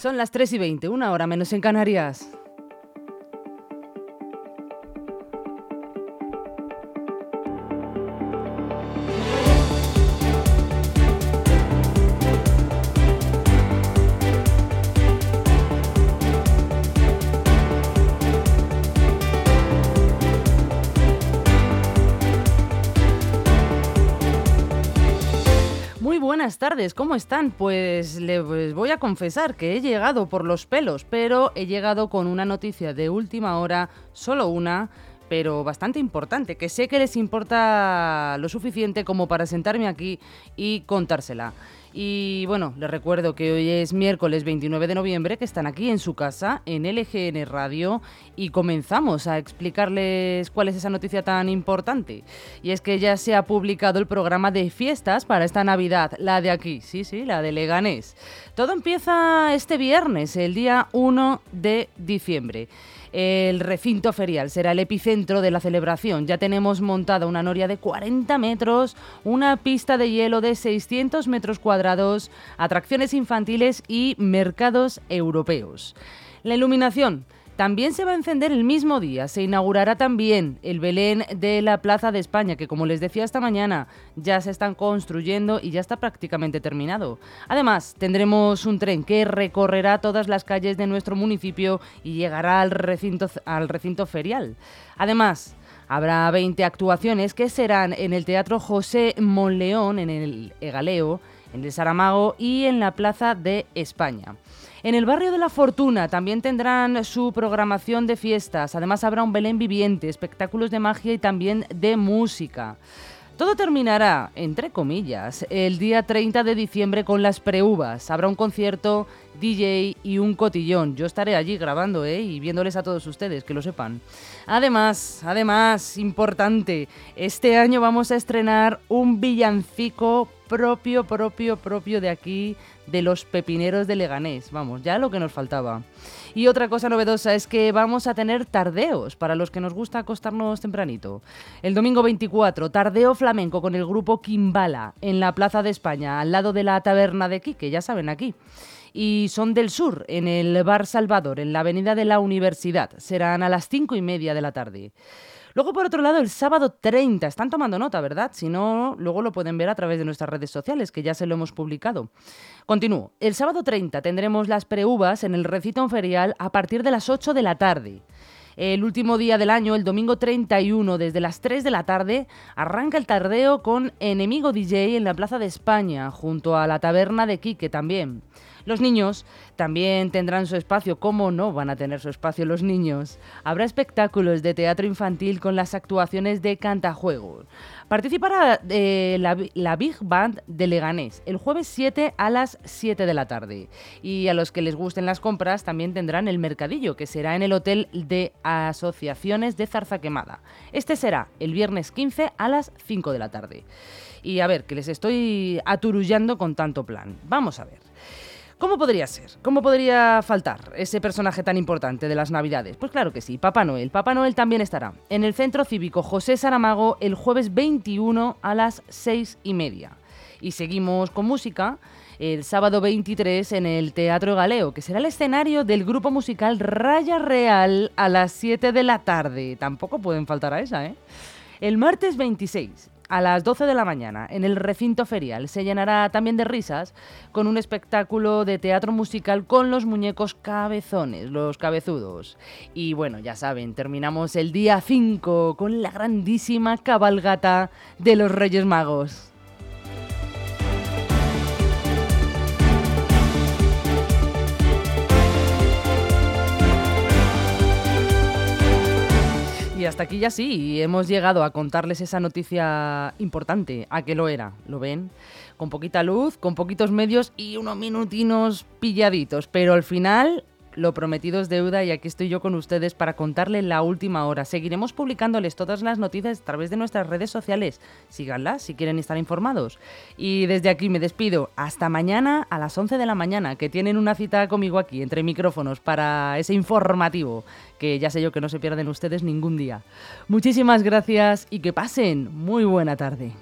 Son las 3 y 20, una hora menos en Canarias. Buenas tardes, ¿cómo están? Pues les voy a confesar que he llegado por los pelos, pero he llegado con una noticia de última hora, solo una, pero bastante importante, que sé que les importa lo suficiente como para sentarme aquí y contársela. Y bueno, les recuerdo que hoy es miércoles 29 de noviembre, que están aquí en su casa, en LGN Radio, y comenzamos a explicarles cuál es esa noticia tan importante. Y es que ya se ha publicado el programa de fiestas para esta Navidad, la de aquí, sí, sí, la de Leganés. Todo empieza este viernes, el día 1 de diciembre. El recinto ferial será el epicentro de la celebración. Ya tenemos montada una noria de 40 metros, una pista de hielo de 600 metros cuadrados, atracciones infantiles y mercados europeos. La iluminación también se va a encender el mismo día. Se inaugurará también el Belén de la Plaza de España, que como les decía esta mañana, ya se están construyendo y ya está prácticamente terminado. Además, tendremos un tren que recorrerá todas las calles de nuestro municipio y llegará al recinto, al recinto ferial. Además, Habrá 20 actuaciones que serán en el Teatro José Monleón, en el Egaleo, en el Saramago y en la Plaza de España. En el barrio de la Fortuna también tendrán su programación de fiestas. Además habrá un Belén viviente, espectáculos de magia y también de música. Todo terminará, entre comillas, el día 30 de diciembre con las preuvas. Habrá un concierto, DJ y un cotillón. Yo estaré allí grabando ¿eh? y viéndoles a todos ustedes, que lo sepan. Además, además, importante, este año vamos a estrenar un villancico propio, propio, propio de aquí, de los pepineros de Leganés. Vamos, ya lo que nos faltaba. Y otra cosa novedosa es que vamos a tener tardeos para los que nos gusta acostarnos tempranito. El domingo 24, tardeo flamenco con el grupo Kimbala en la Plaza de España, al lado de la taberna de Quique, ya saben, aquí y son del sur, en el Bar Salvador, en la Avenida de la Universidad. Serán a las cinco y media de la tarde. Luego, por otro lado, el sábado 30, están tomando nota, ¿verdad? Si no, luego lo pueden ver a través de nuestras redes sociales, que ya se lo hemos publicado. Continúo. El sábado 30 tendremos las preuvas en el recito ferial a partir de las 8 de la tarde. El último día del año, el domingo 31, desde las 3 de la tarde, arranca el tardeo con Enemigo DJ en la Plaza de España, junto a la taberna de Quique también. Los niños también tendrán su espacio. ¿Cómo no van a tener su espacio los niños? Habrá espectáculos de teatro infantil con las actuaciones de Cantajuegos. Participará eh, la, Big Band de Leganés el jueves 7 a las 7 de la tarde. Y a los que les gusten las compras también tendrán el mercadillo, que será en el Hotel de Asociaciones de Zarza Quemada. Este será el viernes 15 a las 5 de la tarde. Y a ver, que les estoy aturullando con tanto plan. Vamos a ver. ¿Cómo podría ser? ¿Cómo podría faltar ese personaje tan importante de las Navidades? Pues claro que sí, Papá Noel. Papá Noel también estará en el Centro Cívico José Saramago el jueves 21 a las 6 y media. Y seguimos con música el sábado 23 en el Teatro Galeo, que será el escenario del grupo musical Raya Real a las 7 de la tarde. Tampoco pueden faltar a esa, ¿eh? El martes 26 a las 12 de la mañana en el recinto ferial. Se llenará también de risas con un espectáculo de teatro musical con los muñecos cabezones, los cabezudos. Y bueno, ya saben, terminamos el día 5 con la grandísima cabalgata de los Reyes Magos. Y hasta aquí ya sí, hemos llegado a contarles esa noticia importante, a que lo era, ¿lo ven? Con poquita luz, con poquitos medios y unos minutinos pilladitos, pero al final lo prometido es deuda y aquí estoy yo con ustedes para contarles la última hora. Seguiremos publicándoles todas las noticias a través de nuestras redes sociales. Síganlas si quieren estar informados. Y desde aquí me despido. Hasta mañana a las 11 de la mañana, que tienen una cita conmigo aquí entre micrófonos para ese informativo, que ya sé yo que no se pierden ustedes ningún día. Muchísimas gracias y que pasen muy buena tarde.